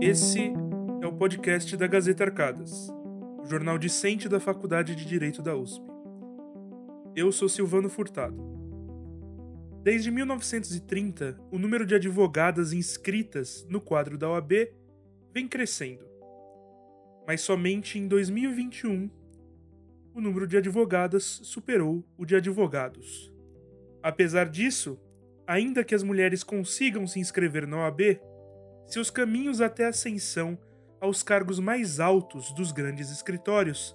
Esse é o podcast da Gazeta Arcadas, o jornal discente da Faculdade de Direito da USP. Eu sou Silvano Furtado. Desde 1930, o número de advogadas inscritas no quadro da OAB vem crescendo. Mas somente em 2021, o número de advogadas superou o de advogados. Apesar disso, ainda que as mulheres consigam se inscrever na OAB, seus caminhos até a ascensão aos cargos mais altos dos grandes escritórios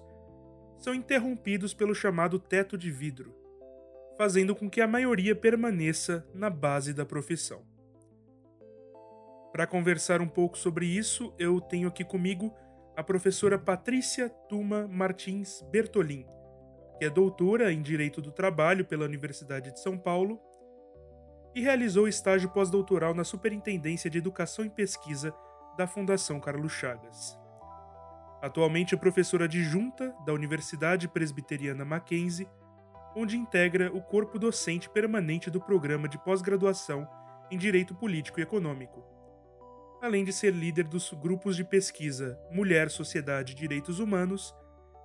são interrompidos pelo chamado teto de vidro, fazendo com que a maioria permaneça na base da profissão. Para conversar um pouco sobre isso, eu tenho aqui comigo a professora Patrícia Tuma Martins Bertolin, que é doutora em Direito do Trabalho pela Universidade de São Paulo e realizou estágio pós-doutoral na Superintendência de Educação e Pesquisa da Fundação Carlos Chagas. Atualmente é professora adjunta da Universidade Presbiteriana Mackenzie, onde integra o corpo docente permanente do programa de pós-graduação em Direito Político e Econômico, além de ser líder dos grupos de pesquisa Mulher, Sociedade e Direitos Humanos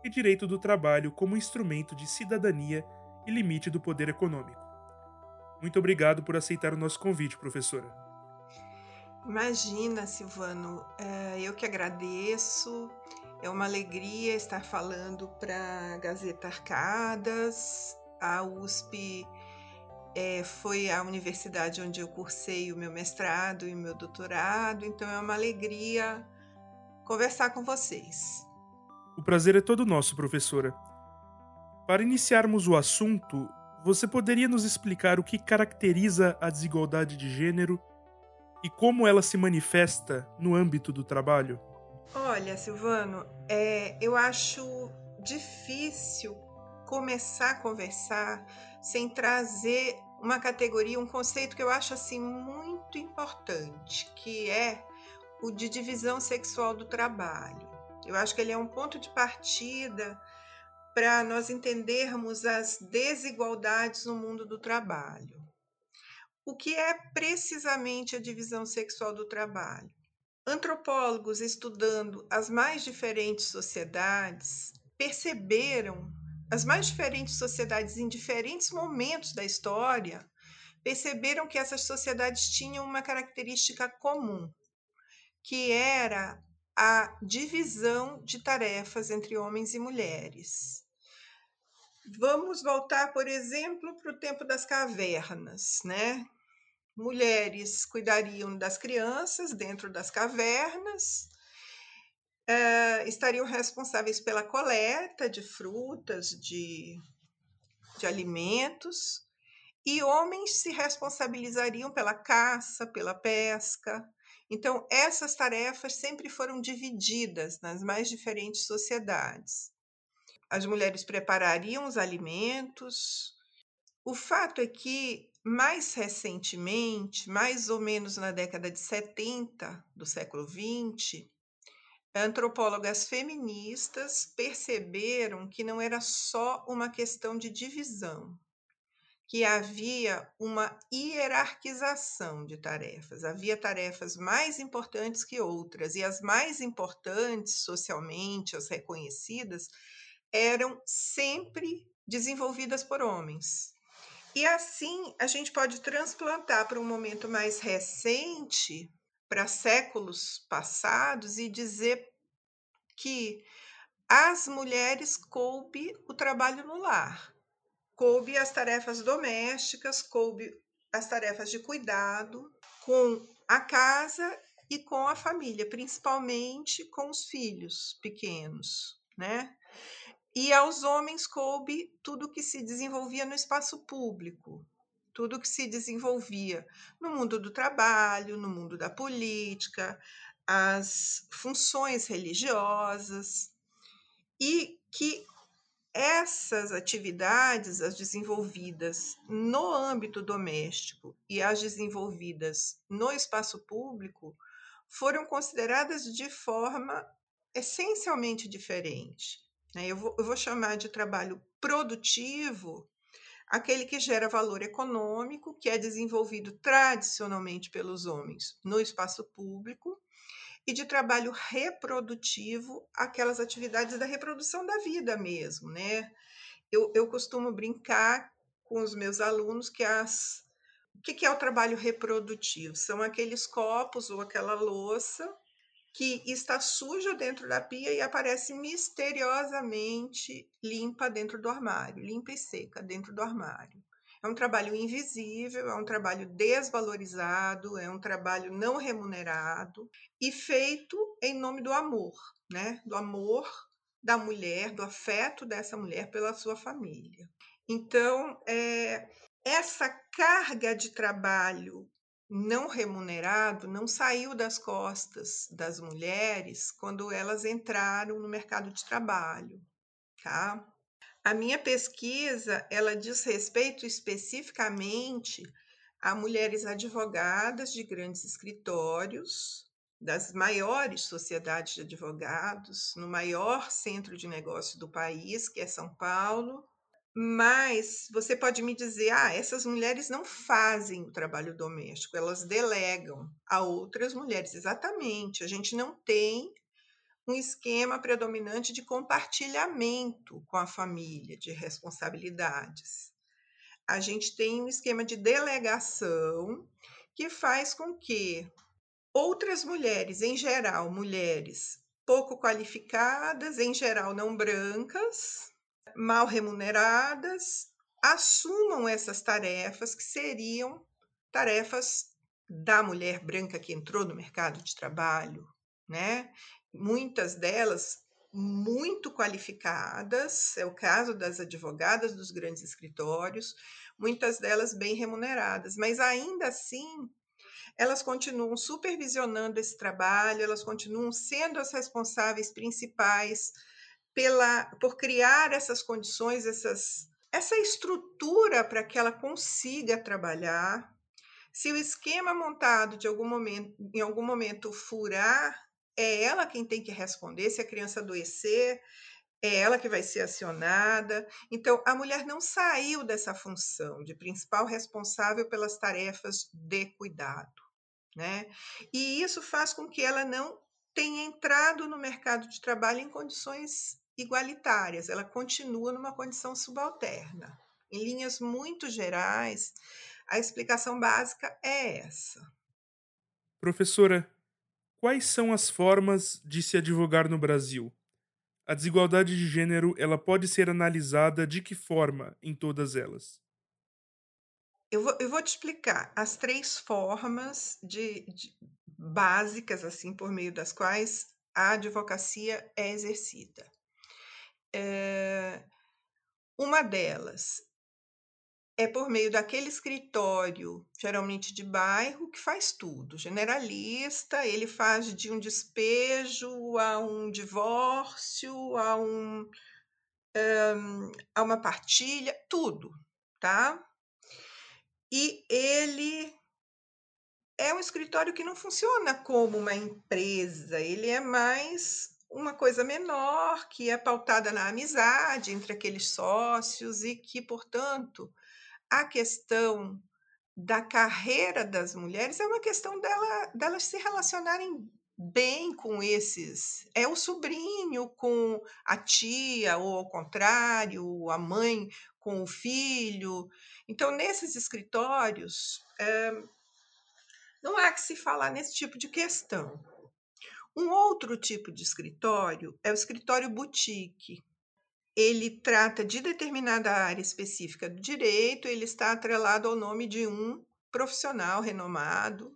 e Direito do Trabalho como instrumento de cidadania e limite do poder econômico. Muito obrigado por aceitar o nosso convite, professora. Imagina, Silvano, é, eu que agradeço. É uma alegria estar falando para a Gazeta Arcadas. A USP é, foi a universidade onde eu cursei o meu mestrado e o meu doutorado, então é uma alegria conversar com vocês. O prazer é todo nosso, professora. Para iniciarmos o assunto, você poderia nos explicar o que caracteriza a desigualdade de gênero e como ela se manifesta no âmbito do trabalho? Olha, Silvano, é, eu acho difícil começar a conversar sem trazer uma categoria, um conceito que eu acho assim muito importante, que é o de divisão sexual do trabalho. Eu acho que ele é um ponto de partida para nós entendermos as desigualdades no mundo do trabalho. O que é precisamente a divisão sexual do trabalho? Antropólogos estudando as mais diferentes sociedades perceberam as mais diferentes sociedades em diferentes momentos da história perceberam que essas sociedades tinham uma característica comum, que era a divisão de tarefas entre homens e mulheres. Vamos voltar, por exemplo, para o tempo das cavernas, né? Mulheres cuidariam das crianças dentro das cavernas, uh, estariam responsáveis pela coleta de frutas, de, de alimentos, e homens se responsabilizariam pela caça, pela pesca, então, essas tarefas sempre foram divididas nas mais diferentes sociedades. As mulheres preparariam os alimentos. O fato é que, mais recentemente, mais ou menos na década de 70 do século XX, antropólogas feministas perceberam que não era só uma questão de divisão, que havia uma hierarquização de tarefas. Havia tarefas mais importantes que outras, e as mais importantes socialmente, as reconhecidas, eram sempre desenvolvidas por homens. E assim a gente pode transplantar para um momento mais recente, para séculos passados, e dizer que as mulheres coube o trabalho no lar coube as tarefas domésticas, coube as tarefas de cuidado com a casa e com a família, principalmente com os filhos pequenos, né? E aos homens coube tudo que se desenvolvia no espaço público, tudo que se desenvolvia no mundo do trabalho, no mundo da política, as funções religiosas, e que essas atividades, as desenvolvidas no âmbito doméstico e as desenvolvidas no espaço público, foram consideradas de forma essencialmente diferente. Né? Eu vou, eu vou chamar de trabalho produtivo aquele que gera valor econômico, que é desenvolvido tradicionalmente pelos homens no espaço público, e de trabalho reprodutivo, aquelas atividades da reprodução da vida mesmo, né? Eu, eu costumo brincar com os meus alunos que as o que é o trabalho reprodutivo? São aqueles copos ou aquela louça que está suja dentro da pia e aparece misteriosamente limpa dentro do armário, limpa e seca dentro do armário. É um trabalho invisível, é um trabalho desvalorizado, é um trabalho não remunerado e feito em nome do amor, né? Do amor da mulher, do afeto dessa mulher pela sua família. Então, é, essa carga de trabalho não remunerado não saiu das costas das mulheres quando elas entraram no mercado de trabalho, tá? A minha pesquisa, ela diz respeito especificamente a mulheres advogadas de grandes escritórios, das maiores sociedades de advogados, no maior centro de negócio do país, que é São Paulo, mas você pode me dizer, ah, essas mulheres não fazem o trabalho doméstico, elas delegam a outras mulheres. Exatamente, a gente não tem um esquema predominante de compartilhamento com a família de responsabilidades. A gente tem um esquema de delegação que faz com que outras mulheres, em geral, mulheres pouco qualificadas, em geral não brancas, mal remuneradas assumam essas tarefas que seriam tarefas da mulher branca que entrou no mercado de trabalho, né? Muitas delas muito qualificadas, é o caso das advogadas dos grandes escritórios, muitas delas bem remuneradas, mas ainda assim elas continuam supervisionando esse trabalho, elas continuam sendo as responsáveis principais pela, por criar essas condições, essas, essa estrutura para que ela consiga trabalhar. Se o esquema montado de algum momento, em algum momento furar, é ela quem tem que responder. Se a criança adoecer, é ela que vai ser acionada. Então, a mulher não saiu dessa função de principal responsável pelas tarefas de cuidado, né? E isso faz com que ela não tenha entrado no mercado de trabalho em condições igualitárias, ela continua numa condição subalterna. Em linhas muito gerais, a explicação básica é essa. Professora, quais são as formas de se advogar no Brasil? A desigualdade de gênero, ela pode ser analisada de que forma em todas elas? Eu vou, eu vou te explicar as três formas de, de, básicas, assim, por meio das quais a advocacia é exercida. É, uma delas é por meio daquele escritório, geralmente de bairro, que faz tudo. Generalista, ele faz de um despejo a um divórcio, a, um, um, a uma partilha, tudo, tá? E ele é um escritório que não funciona como uma empresa, ele é mais uma coisa menor, que é pautada na amizade entre aqueles sócios e que, portanto, a questão da carreira das mulheres é uma questão dela, delas se relacionarem bem com esses. É o sobrinho com a tia, ou ao contrário, a mãe com o filho. Então, nesses escritórios, é, não há que se falar nesse tipo de questão. Um outro tipo de escritório é o escritório boutique. Ele trata de determinada área específica do direito, ele está atrelado ao nome de um profissional renomado.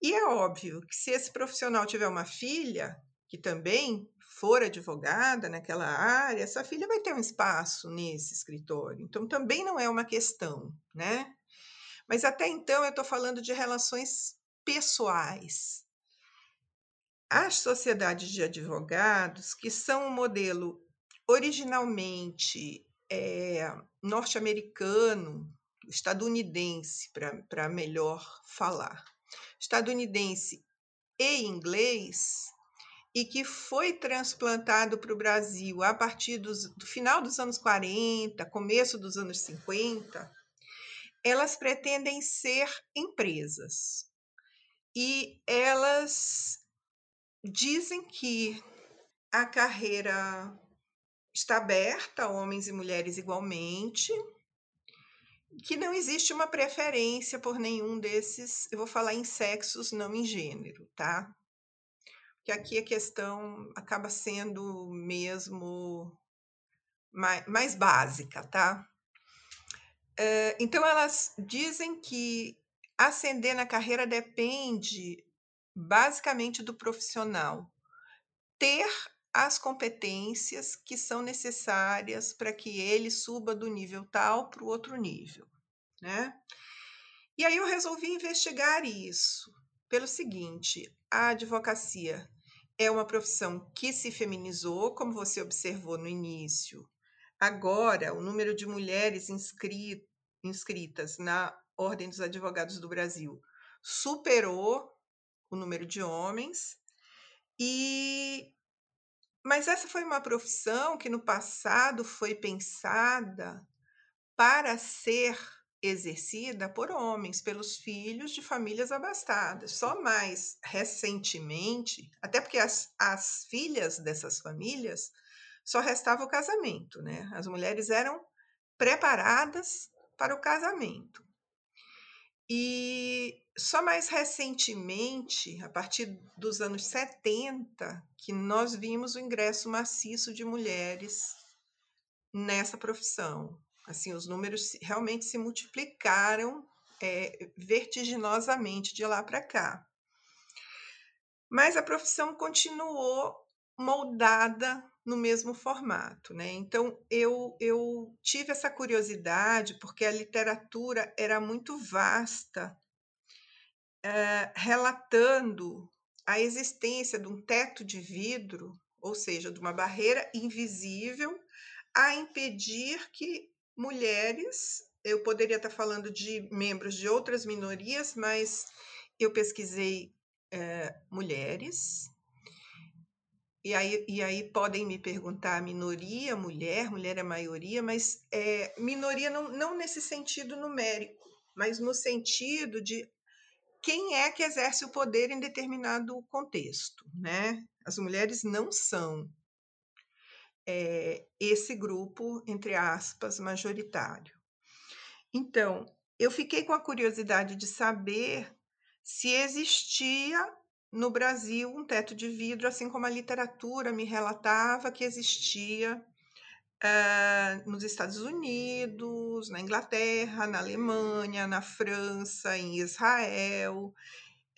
E é óbvio que se esse profissional tiver uma filha que também for advogada naquela área, essa filha vai ter um espaço nesse escritório. Então também não é uma questão, né? Mas até então eu estou falando de relações pessoais, as sociedades de advogados, que são um modelo originalmente é, norte-americano, estadunidense, para melhor falar, estadunidense e inglês, e que foi transplantado para o Brasil a partir dos, do final dos anos 40, começo dos anos 50, elas pretendem ser empresas. E elas dizem que a carreira está aberta a homens e mulheres igualmente, que não existe uma preferência por nenhum desses, eu vou falar em sexos, não em gênero, tá? Que aqui a questão acaba sendo mesmo mais, mais básica, tá? Uh, então, elas dizem que ascender na carreira depende basicamente do profissional ter as competências que são necessárias para que ele suba do nível tal para o outro nível, né? E aí eu resolvi investigar isso pelo seguinte: a advocacia é uma profissão que se feminizou, como você observou no início. Agora, o número de mulheres inscrit inscritas na Ordem dos Advogados do Brasil superou o número de homens. E mas essa foi uma profissão que no passado foi pensada para ser exercida por homens, pelos filhos de famílias abastadas. Só mais recentemente, até porque as, as filhas dessas famílias só restava o casamento, né? As mulheres eram preparadas para o casamento. E só mais recentemente, a partir dos anos 70, que nós vimos o ingresso maciço de mulheres nessa profissão. Assim, os números realmente se multiplicaram é, vertiginosamente de lá para cá. Mas a profissão continuou moldada no mesmo formato, né? Então eu, eu tive essa curiosidade porque a literatura era muito vasta eh, relatando a existência de um teto de vidro, ou seja, de uma barreira invisível, a impedir que mulheres, eu poderia estar falando de membros de outras minorias, mas eu pesquisei é, mulheres, e aí, e aí podem me perguntar minoria, mulher, mulher é maioria, mas é, minoria não, não nesse sentido numérico, mas no sentido de quem é que exerce o poder em determinado contexto, né? As mulheres não são é, esse grupo, entre aspas, majoritário. Então, eu fiquei com a curiosidade de saber se existia no Brasil um teto de vidro, assim como a literatura me relatava que existia uh, nos Estados Unidos, na Inglaterra, na Alemanha, na França, em Israel,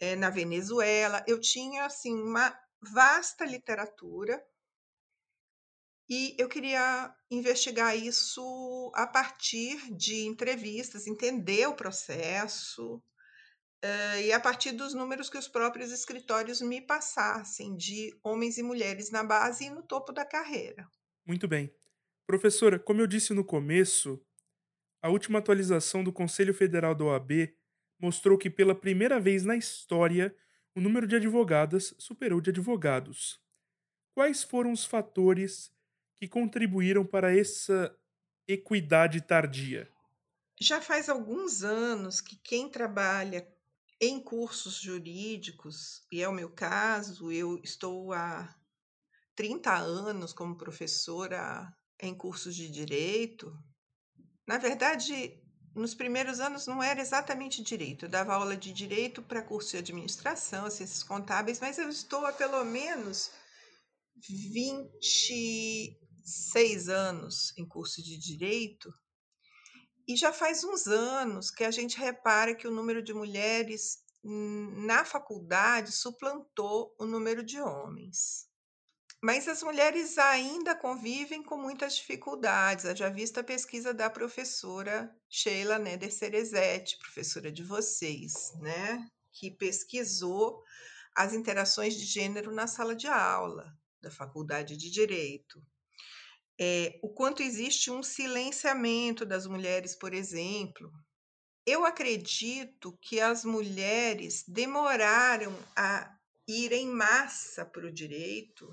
uh, na Venezuela. Eu tinha assim uma vasta literatura e eu queria investigar isso a partir de entrevistas, entender o processo, Uh, e a partir dos números que os próprios escritórios me passassem de homens e mulheres na base e no topo da carreira. Muito bem. Professora, como eu disse no começo, a última atualização do Conselho Federal da OAB mostrou que pela primeira vez na história o número de advogadas superou de advogados. Quais foram os fatores que contribuíram para essa equidade tardia? Já faz alguns anos que quem trabalha em cursos jurídicos, e é o meu caso, eu estou há 30 anos como professora em cursos de direito. Na verdade, nos primeiros anos não era exatamente direito. Eu dava aula de direito para curso de administração, ciências contábeis, mas eu estou há pelo menos 26 anos em curso de direito. E já faz uns anos que a gente repara que o número de mulheres na faculdade suplantou o número de homens. Mas as mulheres ainda convivem com muitas dificuldades. Já visto a pesquisa da professora Sheila Neder Cerezetti, professora de vocês, né? Que pesquisou as interações de gênero na sala de aula da Faculdade de Direito. É, o quanto existe um silenciamento das mulheres, por exemplo. Eu acredito que as mulheres demoraram a ir em massa para o direito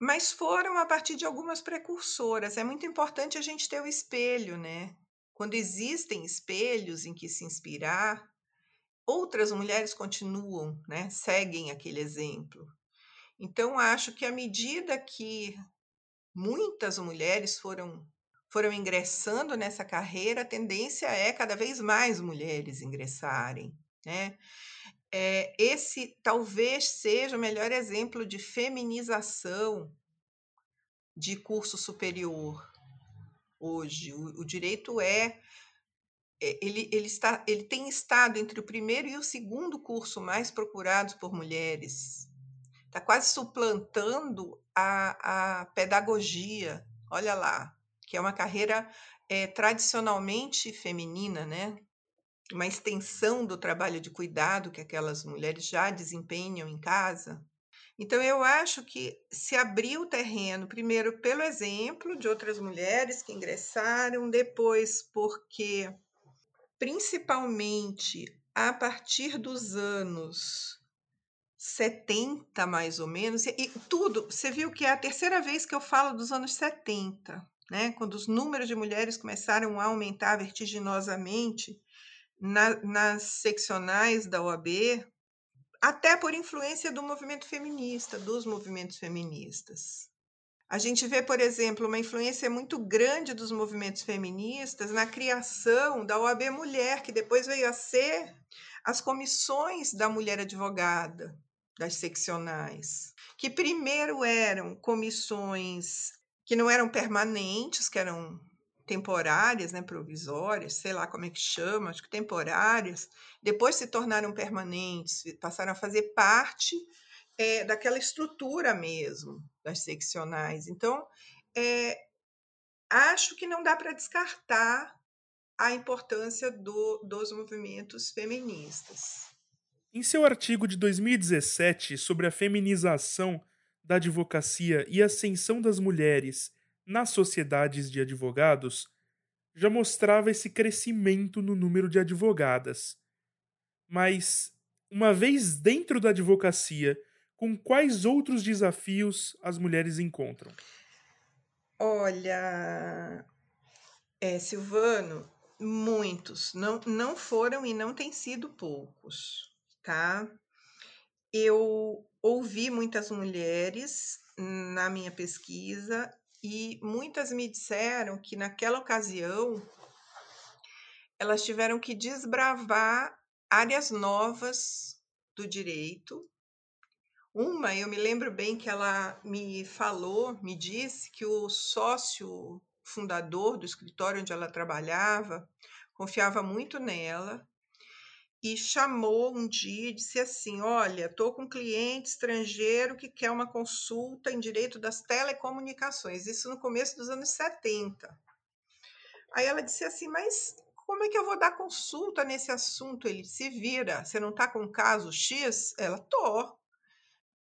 mas foram a partir de algumas precursoras. É muito importante a gente ter o espelho, né? Quando existem espelhos em que se inspirar, outras mulheres continuam, né? Seguem aquele exemplo. Então, acho que à medida que muitas mulheres foram foram ingressando nessa carreira, a tendência é cada vez mais mulheres ingressarem, né? É, esse talvez seja o melhor exemplo de feminização de curso superior hoje. O, o direito é, é ele, ele, está, ele tem estado entre o primeiro e o segundo curso mais procurados por mulheres. Está quase suplantando a, a pedagogia. Olha lá, que é uma carreira é, tradicionalmente feminina, né? Uma extensão do trabalho de cuidado que aquelas mulheres já desempenham em casa. Então, eu acho que se abriu o terreno, primeiro pelo exemplo de outras mulheres que ingressaram, depois porque, principalmente a partir dos anos 70, mais ou menos, e, tudo, você viu que é a terceira vez que eu falo dos anos 70 né, quando os números de mulheres começaram a aumentar vertiginosamente na, nas seccionais da OAB, até por influência do movimento feminista, dos movimentos feministas. A gente vê, por exemplo, uma influência muito grande dos movimentos feministas na criação da OAB Mulher, que depois veio a ser as comissões da mulher advogada, das seccionais, que primeiro eram comissões que não eram permanentes, que eram temporárias, né, provisórias, sei lá como é que chama, acho que temporárias, depois se tornaram permanentes, passaram a fazer parte é, daquela estrutura mesmo das seccionais. Então, é, acho que não dá para descartar a importância do, dos movimentos feministas. Em seu artigo de 2017 sobre a feminização da advocacia e ascensão das mulheres nas sociedades de advogados já mostrava esse crescimento no número de advogadas. Mas, uma vez dentro da advocacia, com quais outros desafios as mulheres encontram? Olha, é, Silvano, muitos. Não, não foram e não têm sido poucos, tá? Eu ouvi muitas mulheres na minha pesquisa e muitas me disseram que naquela ocasião elas tiveram que desbravar áreas novas do direito. Uma, eu me lembro bem que ela me falou, me disse que o sócio fundador do escritório onde ela trabalhava confiava muito nela e chamou um dia e disse assim: Olha, estou com um cliente estrangeiro que quer uma consulta em direito das telecomunicações, isso no começo dos anos 70. Aí ela disse assim: Mas como é que eu vou dar consulta nesse assunto? Ele se vira, você não está com caso X? Ela, tô.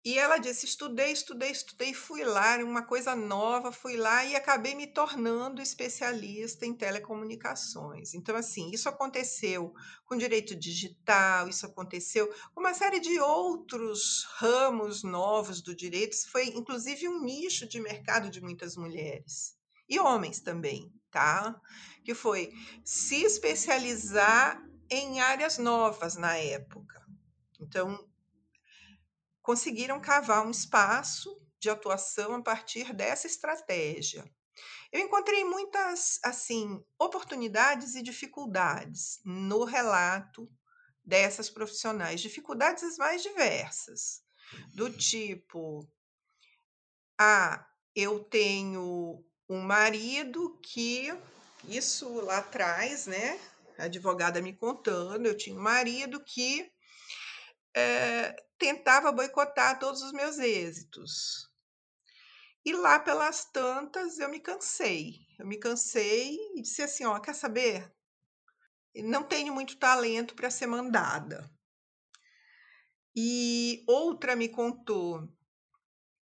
E ela disse: estudei, estudei, estudei, fui lá, uma coisa nova, fui lá e acabei me tornando especialista em telecomunicações. Então, assim, isso aconteceu com direito digital, isso aconteceu com uma série de outros ramos novos do direito. Isso foi, inclusive, um nicho de mercado de muitas mulheres e homens também, tá? Que foi se especializar em áreas novas na época. Então, conseguiram cavar um espaço de atuação a partir dessa estratégia. Eu encontrei muitas assim oportunidades e dificuldades no relato dessas profissionais, dificuldades as mais diversas, do tipo ah, eu tenho um marido que isso lá atrás, né? A advogada me contando, eu tinha um marido que é, tentava boicotar todos os meus êxitos. E lá pelas tantas eu me cansei. Eu me cansei e disse assim: ó, quer saber? Não tenho muito talento para ser mandada. E outra me contou: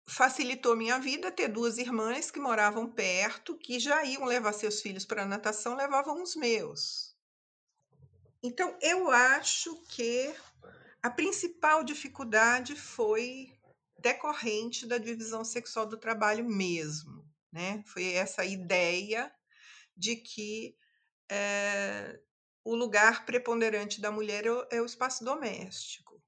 facilitou minha vida ter duas irmãs que moravam perto, que já iam levar seus filhos para a natação, levavam os meus. Então, eu acho que a principal dificuldade foi decorrente da divisão sexual do trabalho mesmo, né? Foi essa ideia de que é, o lugar preponderante da mulher é é o espaço doméstico.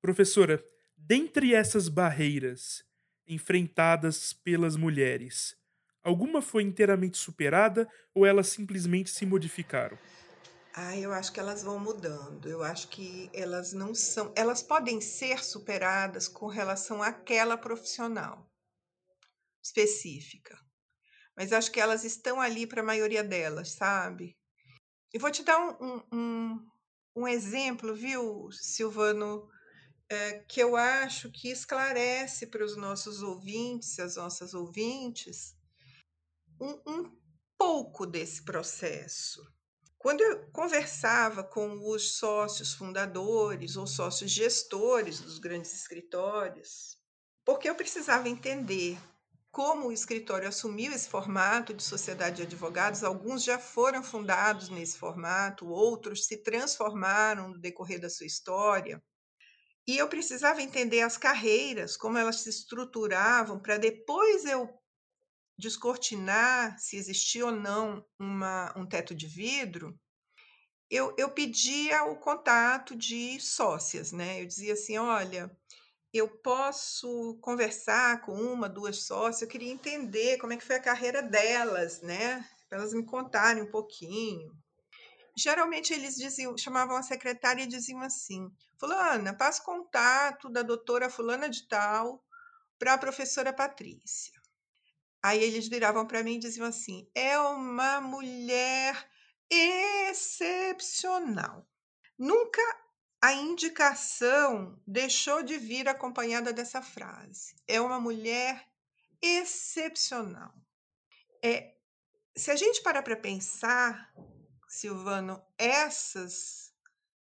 Professora, Dentre essas barreiras enfrentadas pelas mulheres, alguma foi inteiramente superada ou elas simplesmente se modificaram? Ah, eu acho que elas vão mudando. Eu acho que elas não são. Elas podem ser superadas com relação àquela profissional específica. Mas acho que elas estão ali para a maioria delas, sabe? E vou te dar um, um, um exemplo, viu, Silvano, é, que eu acho que esclarece para os nossos ouvintes, as nossas ouvintes, um, um pouco desse processo. Quando eu conversava com os sócios fundadores ou sócios gestores dos grandes escritórios, porque eu precisava entender como o escritório assumiu esse formato de sociedade de advogados, alguns já foram fundados nesse formato, outros se transformaram no decorrer da sua história. E eu precisava entender as carreiras, como elas se estruturavam, para depois eu descortinar se existia ou não uma, um teto de vidro. Eu, eu pedia o contato de sócias, né? Eu dizia assim: olha, eu posso conversar com uma, duas sócias, eu queria entender como é que foi a carreira delas, né? Para elas me contarem um pouquinho. Geralmente eles diziam, chamavam a secretária e diziam assim: Fulana, passa contato da doutora Fulana de Tal para a professora Patrícia. Aí eles viravam para mim e diziam assim: é uma mulher excepcional. Nunca a indicação deixou de vir acompanhada dessa frase. É uma mulher excepcional. É, se a gente parar para pensar, Silvano, essas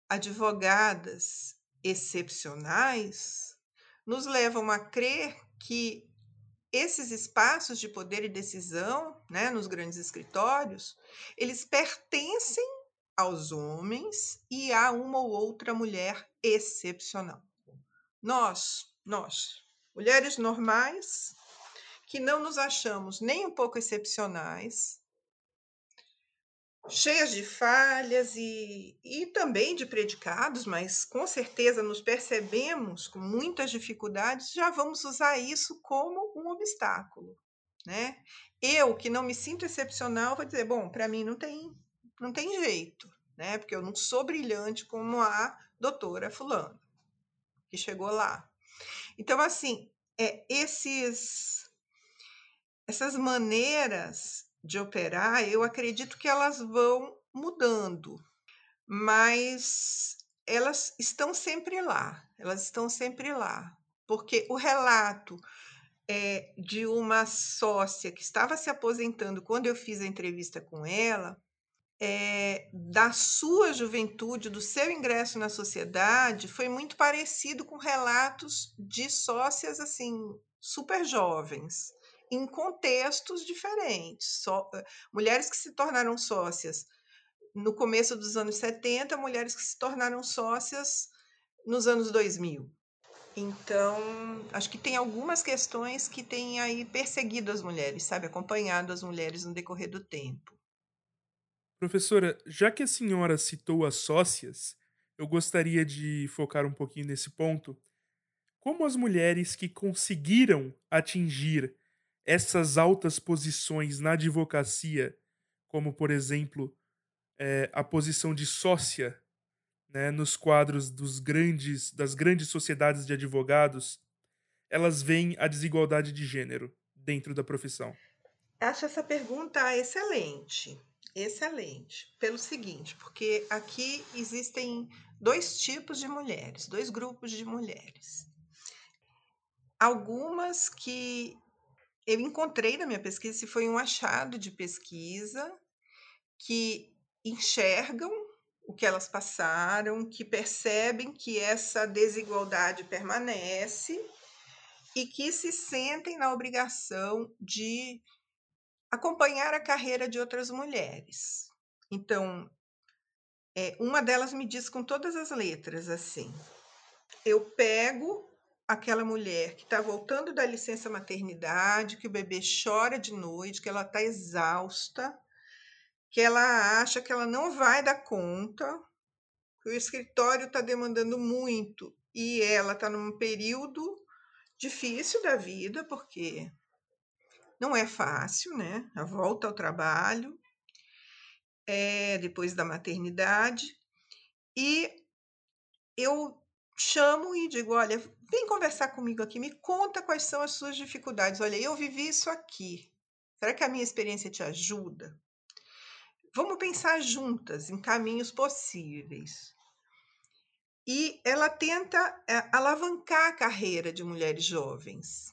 advogadas excepcionais nos levam a crer que esses espaços de poder e decisão, né, nos grandes escritórios, eles pertencem aos homens e a uma ou outra mulher excepcional. Nós, nós, mulheres normais, que não nos achamos nem um pouco excepcionais, cheias de falhas e, e também de predicados, mas com certeza nos percebemos com muitas dificuldades, já vamos usar isso como um obstáculo, né? Eu, que não me sinto excepcional, vou dizer, bom, para mim não tem não tem jeito, né? Porque eu não sou brilhante como a doutora fulana que chegou lá. Então, assim, é, esses, essas maneiras de operar, eu acredito que elas vão mudando, mas elas estão sempre lá, elas estão sempre lá, porque o relato é, de uma sócia que estava se aposentando quando eu fiz a entrevista com ela, é, da sua juventude, do seu ingresso na sociedade, foi muito parecido com relatos de sócias assim super jovens, em contextos diferentes. Eh, mulheres que se tornaram sócias no começo dos anos 70, mulheres que se tornaram sócias nos anos 2000. Então, acho que tem algumas questões que têm aí perseguido as mulheres, sabe, acompanhado as mulheres no decorrer do tempo. Professora, já que a senhora citou as sócias, eu gostaria de focar um pouquinho nesse ponto. Como as mulheres que conseguiram atingir essas altas posições na advocacia, como por exemplo é, a posição de sócia né, nos quadros dos grandes, das grandes sociedades de advogados, elas veem a desigualdade de gênero dentro da profissão? Acho essa pergunta excelente. Excelente. Pelo seguinte, porque aqui existem dois tipos de mulheres, dois grupos de mulheres. Algumas que eu encontrei na minha pesquisa, se foi um achado de pesquisa, que enxergam o que elas passaram, que percebem que essa desigualdade permanece e que se sentem na obrigação de acompanhar a carreira de outras mulheres. Então, é, uma delas me diz com todas as letras assim: eu pego aquela mulher que está voltando da licença maternidade, que o bebê chora de noite, que ela está exausta, que ela acha que ela não vai dar conta, que o escritório está demandando muito e ela está num período difícil da vida, porque não é fácil, né? A volta ao trabalho, é, depois da maternidade, e eu chamo e digo: olha, vem conversar comigo aqui, me conta quais são as suas dificuldades. Olha, eu vivi isso aqui. Será que a minha experiência te ajuda? Vamos pensar juntas em caminhos possíveis. E ela tenta é, alavancar a carreira de mulheres jovens.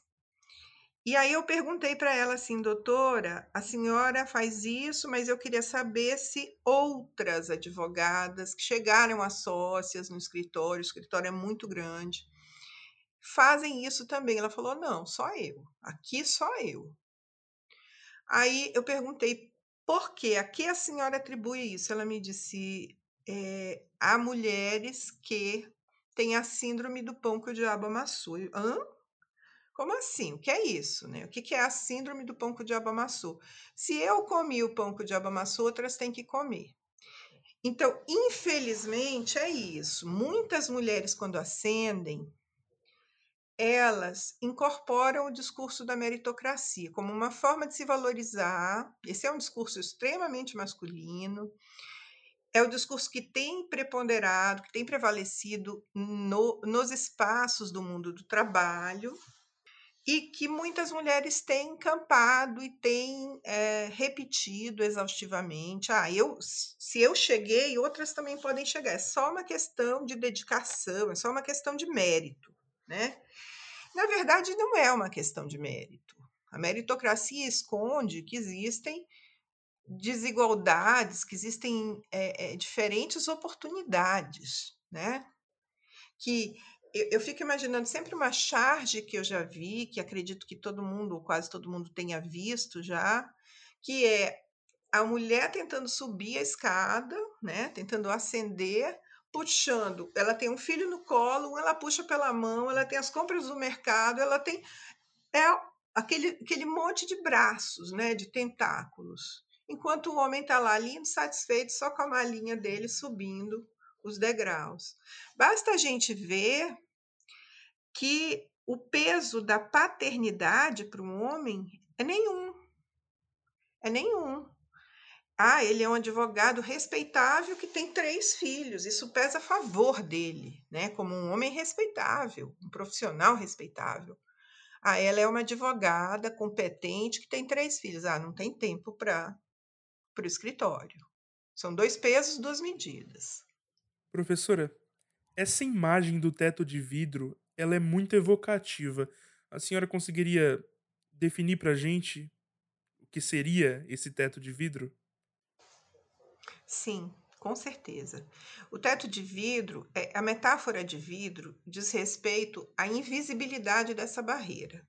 E aí eu perguntei para ela assim, doutora, a senhora faz isso, mas eu queria saber se outras advogadas que chegaram a sócias no escritório, o escritório é muito grande, fazem isso também. Ela falou: não, só eu. Aqui só eu. Aí eu perguntei por quê? A que a senhora atribui isso? Ela me disse: é, há mulheres que têm a síndrome do pão que o diabo amassou. Hã? Como assim? O que é isso? Né? O que é a síndrome do pão o diabo amassou? Se eu comi o pão o diabo amassou, outras têm que comer. Então, infelizmente, é isso. Muitas mulheres, quando ascendem, elas incorporam o discurso da meritocracia como uma forma de se valorizar. Esse é um discurso extremamente masculino. É o discurso que tem preponderado, que tem prevalecido no, nos espaços do mundo do trabalho e que muitas mulheres têm encampado e têm é, repetido exaustivamente. Ah, eu, se eu cheguei, outras também podem chegar. É só uma questão de dedicação, é só uma questão de mérito, né? Na verdade, não é uma questão de mérito. A meritocracia esconde que existem desigualdades, que existem é, é, diferentes oportunidades, né? Que eu, eu, fico imaginando sempre uma charge que eu já vi, que acredito que todo mundo, ou quase todo mundo, tenha visto já, que é a mulher tentando subir a escada, né? Tentando ascender, puxando. Ela tem um filho no colo, ela puxa pela mão, ela tem as compras do mercado, ela tem é aquele, aquele monte de braços, né, de tentáculos. Enquanto o homem está lá lindo, satisfeito, só com a malinha dele subindo os degraus. Basta a gente ver que o peso da paternidade para um homem é nenhum. É nenhum. Ah, ele é um advogado respeitável que tem três filhos. Isso pesa a favor dele, né? Como um homem respeitável, um profissional respeitável. Ah, ela é uma advogada competente que tem três filhos. Ah, não tem tempo para o escritório. São dois pesos, duas medidas. Professora, essa imagem do teto de vidro, ela é muito evocativa. A senhora conseguiria definir para a gente o que seria esse teto de vidro? Sim, com certeza. O teto de vidro, é, a metáfora de vidro diz respeito à invisibilidade dessa barreira,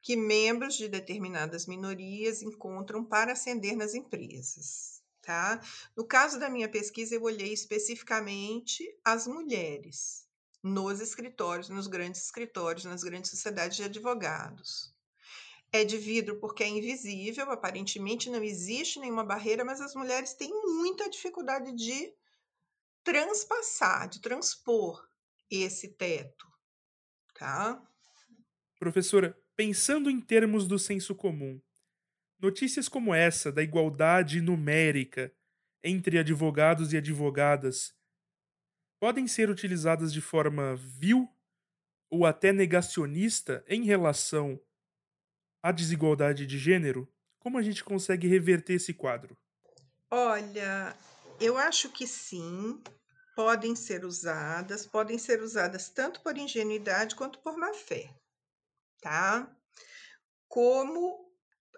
que membros de determinadas minorias encontram para ascender nas empresas. Tá? No caso da minha pesquisa, eu olhei especificamente as mulheres nos escritórios, nos grandes escritórios, nas grandes sociedades de advogados é de vidro porque é invisível, aparentemente não existe nenhuma barreira, mas as mulheres têm muita dificuldade de transpassar, de transpor esse teto, tá? Professora, pensando em termos do senso comum, notícias como essa da igualdade numérica entre advogados e advogadas podem ser utilizadas de forma vil ou até negacionista em relação a desigualdade de gênero? Como a gente consegue reverter esse quadro? Olha, eu acho que sim, podem ser usadas, podem ser usadas tanto por ingenuidade quanto por má fé, tá? Como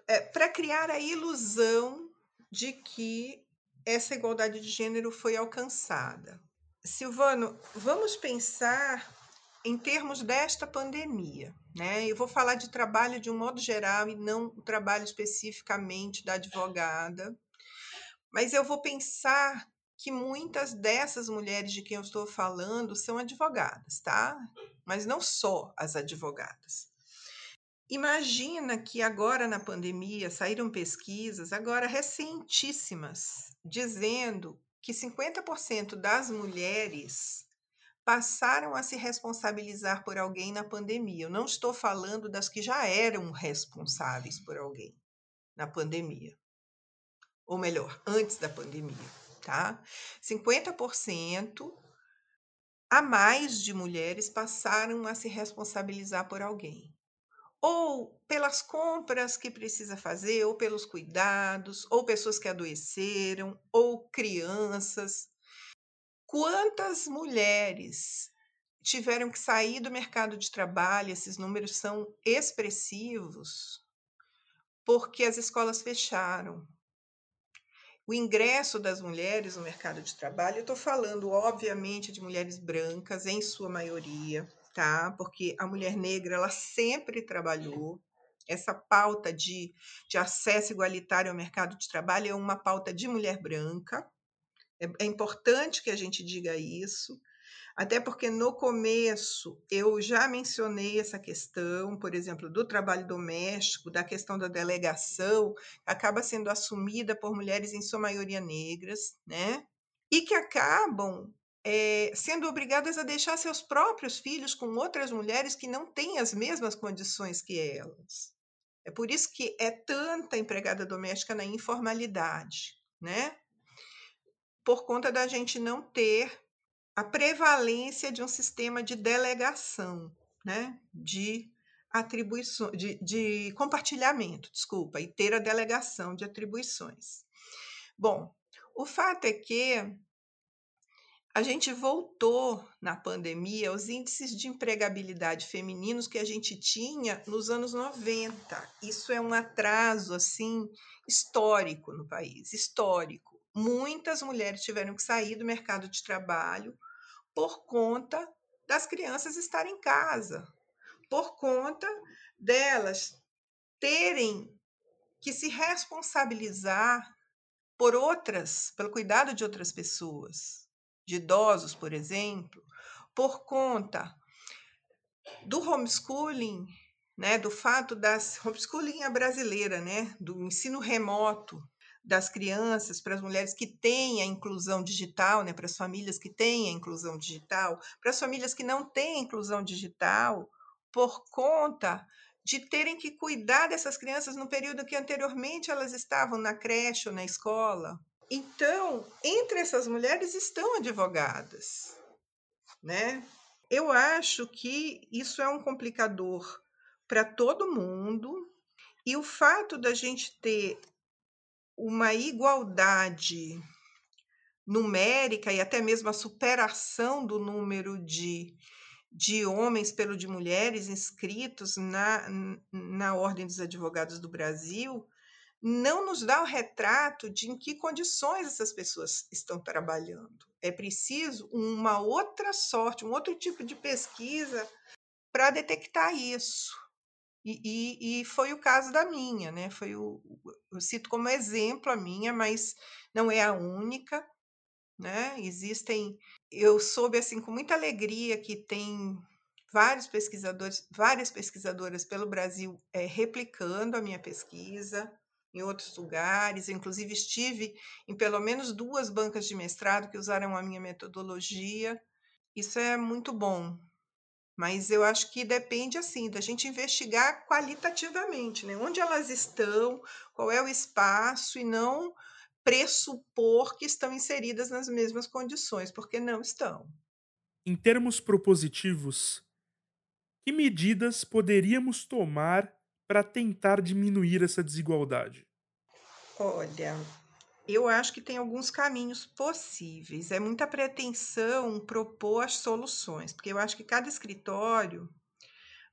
é, para criar a ilusão de que essa igualdade de gênero foi alcançada. Silvano, vamos pensar em termos desta pandemia. Né? Eu vou falar de trabalho de um modo geral e não o trabalho especificamente da advogada, mas eu vou pensar que muitas dessas mulheres de quem eu estou falando são advogadas, tá? Mas não só as advogadas. Imagina que agora na pandemia saíram pesquisas, agora recentíssimas, dizendo que 50% das mulheres passaram a se responsabilizar por alguém na pandemia. Eu não estou falando das que já eram responsáveis por alguém na pandemia. Ou melhor, antes da pandemia, tá? 50% a mais de mulheres passaram a se responsabilizar por alguém. Ou pelas compras que precisa fazer, ou pelos cuidados, ou pessoas que adoeceram, ou crianças. Quantas mulheres tiveram que sair do mercado de trabalho? Esses números são expressivos, porque as escolas fecharam, o ingresso das mulheres no mercado de trabalho, eu estou falando, obviamente, de mulheres brancas, em sua maioria, tá? Porque a mulher negra, ela sempre trabalhou. Essa pauta de, de acesso igualitário ao mercado de trabalho é uma pauta de mulher branca. É, é importante que a gente diga isso. Até porque no começo eu já mencionei essa questão, por exemplo, do trabalho doméstico, da questão da delegação, acaba sendo assumida por mulheres em sua maioria negras, né? E que acabam é, sendo obrigadas a deixar seus próprios filhos com outras mulheres que não têm as mesmas condições que elas. É por isso que é tanta empregada doméstica na informalidade, né? Por conta da gente não ter a prevalência de um sistema de delegação, né? de atribuições, de, de compartilhamento, desculpa, e ter a delegação de atribuições. Bom, o fato é que a gente voltou na pandemia aos índices de empregabilidade femininos que a gente tinha nos anos 90. Isso é um atraso assim histórico no país, histórico. Muitas mulheres tiveram que sair do mercado de trabalho por conta das crianças estarem em casa, por conta delas terem que se responsabilizar por outras, pelo cuidado de outras pessoas, de idosos, por exemplo, por conta do homeschooling, né, do fato das homeschooling é brasileira, né, do ensino remoto, das crianças, para as mulheres que têm a inclusão digital, né, para as famílias que têm a inclusão digital, para as famílias que não têm a inclusão digital, por conta de terem que cuidar dessas crianças no período que anteriormente elas estavam na creche ou na escola. Então, entre essas mulheres estão advogadas, né? Eu acho que isso é um complicador para todo mundo, e o fato da gente ter uma igualdade numérica e até mesmo a superação do número de, de homens pelo de mulheres inscritos na, na Ordem dos Advogados do Brasil, não nos dá o retrato de em que condições essas pessoas estão trabalhando. É preciso uma outra sorte, um outro tipo de pesquisa para detectar isso. E, e, e, foi o caso da minha, né? Foi o, eu cito como exemplo a minha, mas não é a única, né? Existem, eu soube assim com muita alegria que tem vários pesquisadores, várias pesquisadoras pelo Brasil é, replicando a minha pesquisa em outros lugares. Inclusive estive em pelo menos duas bancas de mestrado que usaram a minha metodologia. Isso é muito bom, mas eu acho que depende, assim, da gente investigar qualitativamente, né? Onde elas estão, qual é o espaço, e não pressupor que estão inseridas nas mesmas condições, porque não estão. Em termos propositivos, que medidas poderíamos tomar para tentar diminuir essa desigualdade? Olha, eu acho que tem alguns caminhos possíveis. É muita pretensão propor as soluções, porque eu acho que cada escritório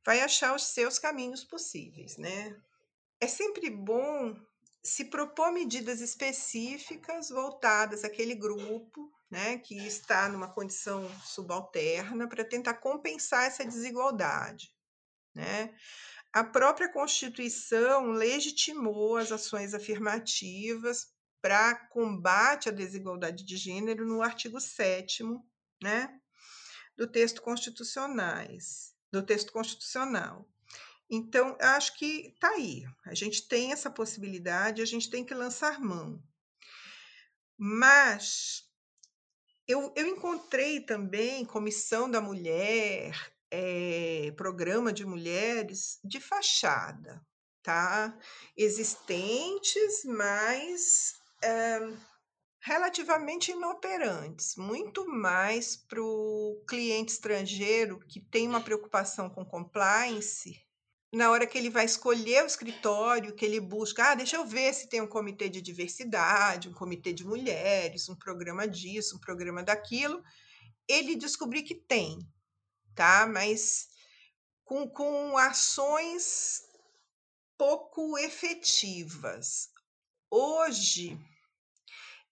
vai achar os seus caminhos possíveis, né? É sempre bom se propor medidas específicas voltadas àquele grupo, né, que está numa condição subalterna para tentar compensar essa desigualdade, né? A própria Constituição legitimou as ações afirmativas para combate à desigualdade de gênero no artigo 7 né, do texto constitucionais, do texto constitucional. Então, acho que está aí. A gente tem essa possibilidade, a gente tem que lançar mão. Mas Eu, eu encontrei também comissão da mulher, é, programa de mulheres de fachada, tá? Existentes, mas é, relativamente inoperantes, muito mais para o cliente estrangeiro que tem uma preocupação com compliance na hora que ele vai escolher o escritório, que ele busca, ah, deixa eu ver se tem um comitê de diversidade, um comitê de mulheres, um programa disso, um programa daquilo, ele descobrir que tem, tá? Mas com, com ações pouco efetivas. Hoje,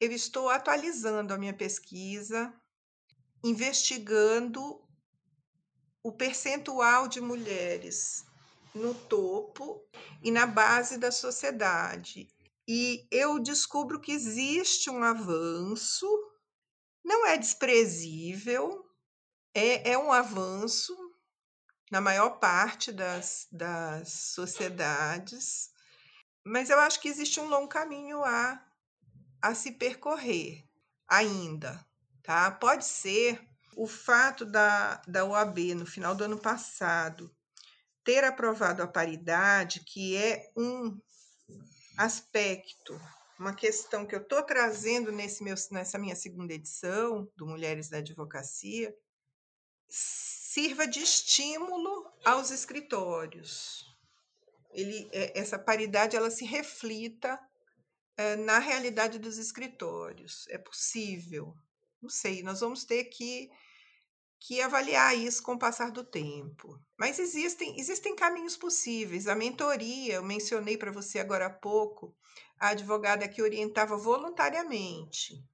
eu estou atualizando a minha pesquisa, investigando o percentual de mulheres no topo e na base da sociedade. E eu descubro que existe um avanço, não é desprezível, é, é um avanço na maior parte das, das sociedades, mas eu acho que existe um longo caminho a, a se percorrer ainda. Tá? Pode ser o fato da, da OAB, no final do ano passado, ter aprovado a paridade, que é um aspecto, uma questão que eu estou trazendo nesse meu, nessa minha segunda edição do Mulheres da Advocacia, sirva de estímulo aos escritórios. Ele, é, essa paridade ela se reflita é, na realidade dos escritórios. É possível. Não sei, nós vamos ter que que avaliar isso com o passar do tempo. Mas existem, existem caminhos possíveis. A mentoria, eu mencionei para você agora há pouco, a advogada que orientava voluntariamente,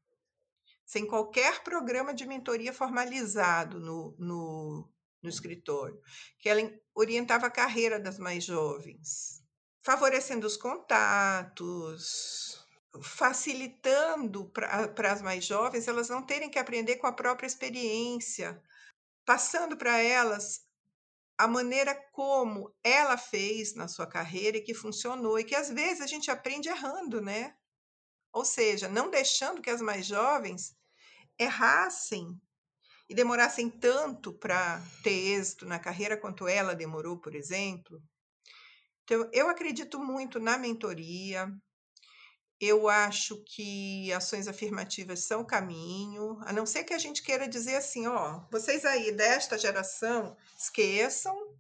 sem qualquer programa de mentoria formalizado no, no, no escritório, que ela orientava a carreira das mais jovens, favorecendo os contatos, facilitando para as mais jovens elas não terem que aprender com a própria experiência, passando para elas a maneira como ela fez na sua carreira e que funcionou, e que às vezes a gente aprende errando, né? Ou seja, não deixando que as mais jovens errassem e demorassem tanto para ter êxito na carreira quanto ela demorou, por exemplo. Então, eu acredito muito na mentoria, eu acho que ações afirmativas são o caminho, a não ser que a gente queira dizer assim, ó, vocês aí desta geração, esqueçam,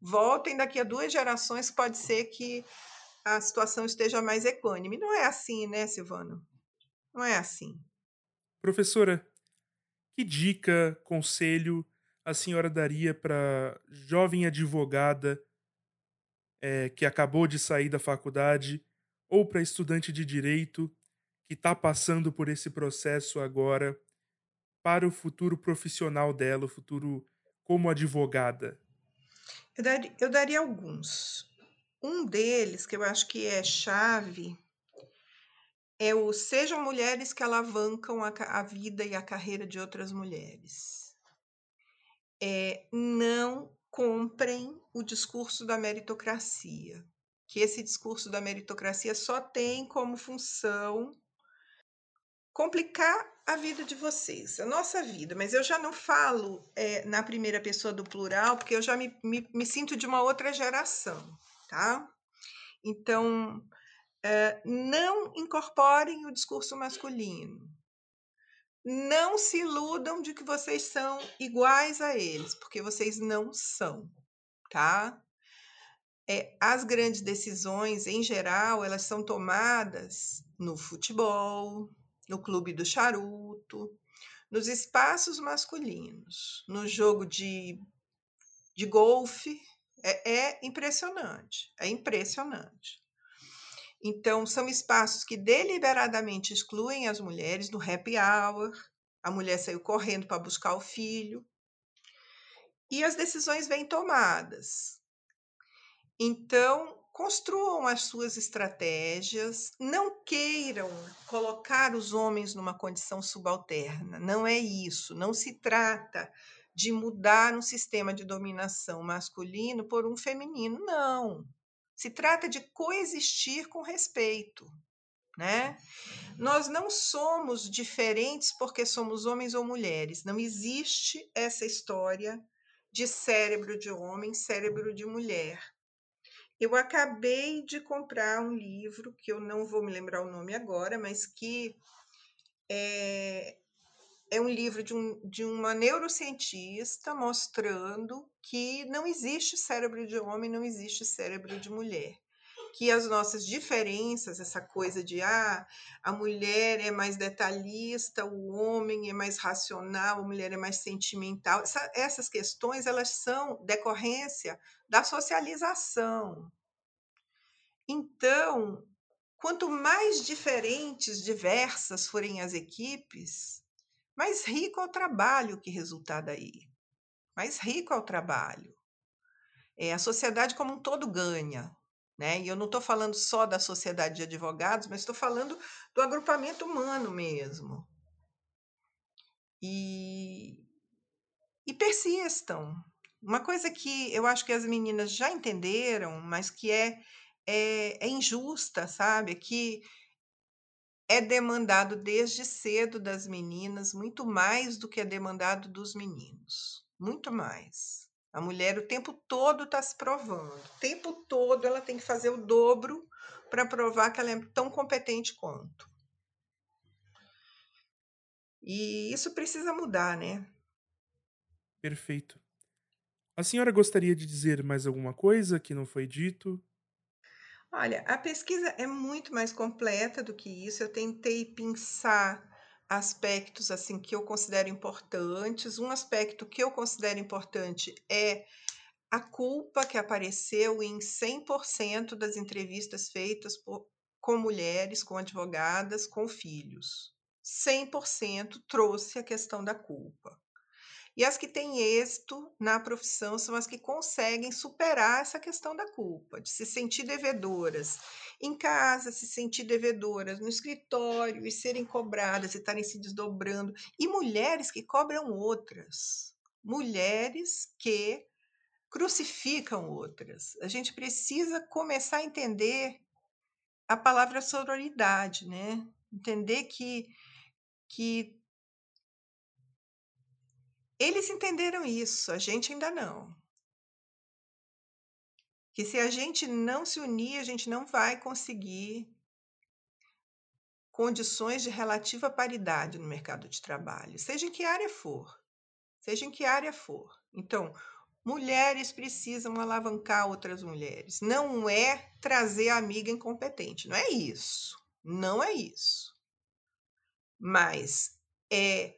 voltem daqui a duas gerações, pode ser que a situação esteja mais equânime. Não é assim, né, Silvano? Não é assim. Professora, que dica, conselho a senhora daria para jovem advogada é, que acabou de sair da faculdade ou para estudante de direito que está passando por esse processo agora para o futuro profissional dela, o futuro como advogada? Eu daria, eu daria alguns. Um deles, que eu acho que é chave, é o sejam mulheres que alavancam a, a vida e a carreira de outras mulheres. É, não comprem o discurso da meritocracia que esse discurso da meritocracia só tem como função complicar a vida de vocês, a nossa vida. Mas eu já não falo é, na primeira pessoa do plural, porque eu já me, me, me sinto de uma outra geração, tá? Então, é, não incorporem o discurso masculino. Não se iludam de que vocês são iguais a eles, porque vocês não são, tá? é, as grandes decisões, em geral, elas são tomadas no futebol, no clube do charuto, nos espaços masculinos, no jogo de, de golfe. É, é impressionante, é impressionante. Então, são espaços que deliberadamente excluem as mulheres do happy hour. A mulher saiu correndo para buscar o filho. E as decisões vêm tomadas então, construam as suas estratégias, não queiram colocar os homens numa condição subalterna, não é isso, não se trata de mudar um sistema de dominação masculino por um feminino, não. Se trata de coexistir com respeito. né? Nós não somos diferentes porque somos homens ou mulheres. Não existe essa história de cérebro de homem, cérebro de mulher. Eu acabei de comprar um livro que eu não vou me lembrar o nome agora, mas que é, é um livro de, um, de uma neurocientista mostrando que não existe cérebro de homem, não existe cérebro de mulher que as nossas diferenças, essa coisa de ah, a mulher é mais detalhista, o homem é mais racional, a mulher é mais sentimental, essa, essas questões elas são decorrência da socialização. Então, quanto mais diferentes, diversas forem as equipes, mais rico é o trabalho que resultar daí. Mais rico é o trabalho. É, a sociedade como um todo ganha. Né? E eu não estou falando só da sociedade de advogados, mas estou falando do agrupamento humano mesmo. E, e persistam. Uma coisa que eu acho que as meninas já entenderam, mas que é, é, é injusta, sabe? É que é demandado desde cedo das meninas muito mais do que é demandado dos meninos. Muito mais. A mulher o tempo todo está se provando. O tempo todo ela tem que fazer o dobro para provar que ela é tão competente quanto. E isso precisa mudar, né? Perfeito. A senhora gostaria de dizer mais alguma coisa que não foi dito? Olha, a pesquisa é muito mais completa do que isso. Eu tentei pensar aspectos assim que eu considero importantes. Um aspecto que eu considero importante é a culpa que apareceu em 100% das entrevistas feitas por, com mulheres, com advogadas, com filhos. 100% trouxe a questão da culpa. E as que têm êxito na profissão são as que conseguem superar essa questão da culpa, de se sentir devedoras em casa, se sentir devedoras no escritório e serem cobradas e estarem se desdobrando. E mulheres que cobram outras. Mulheres que crucificam outras. A gente precisa começar a entender a palavra sororidade, né? Entender que, que eles entenderam isso, a gente ainda não. Que se a gente não se unir, a gente não vai conseguir condições de relativa paridade no mercado de trabalho, seja em que área for. Seja em que área for. Então, mulheres precisam alavancar outras mulheres. Não é trazer a amiga incompetente, não é isso. Não é isso. Mas é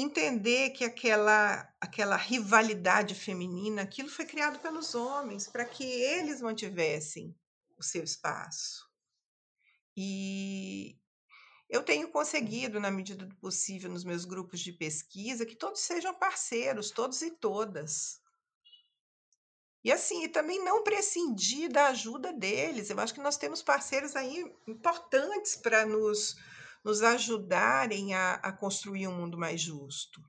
entender que aquela, aquela rivalidade feminina, aquilo foi criado pelos homens para que eles mantivessem o seu espaço. E eu tenho conseguido, na medida do possível, nos meus grupos de pesquisa, que todos sejam parceiros, todos e todas. E assim, e também não prescindir da ajuda deles. Eu acho que nós temos parceiros aí importantes para nos nos ajudarem a, a construir um mundo mais justo.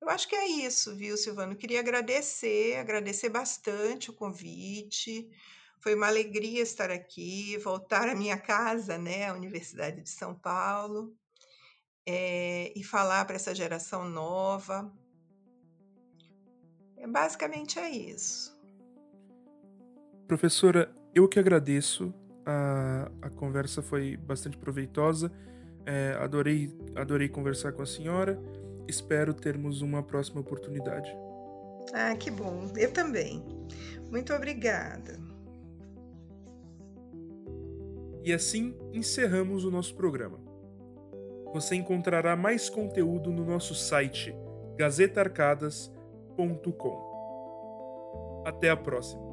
Eu acho que é isso, viu, Silvano? Queria agradecer, agradecer bastante o convite. Foi uma alegria estar aqui, voltar à minha casa, né, a Universidade de São Paulo, é, e falar para essa geração nova. É, basicamente é isso. Professora, eu que agradeço a, a conversa foi bastante proveitosa. É, adorei, adorei conversar com a senhora. Espero termos uma próxima oportunidade. Ah, que bom. Eu também. Muito obrigada. E assim encerramos o nosso programa. Você encontrará mais conteúdo no nosso site gazetarcadas.com. Até a próxima.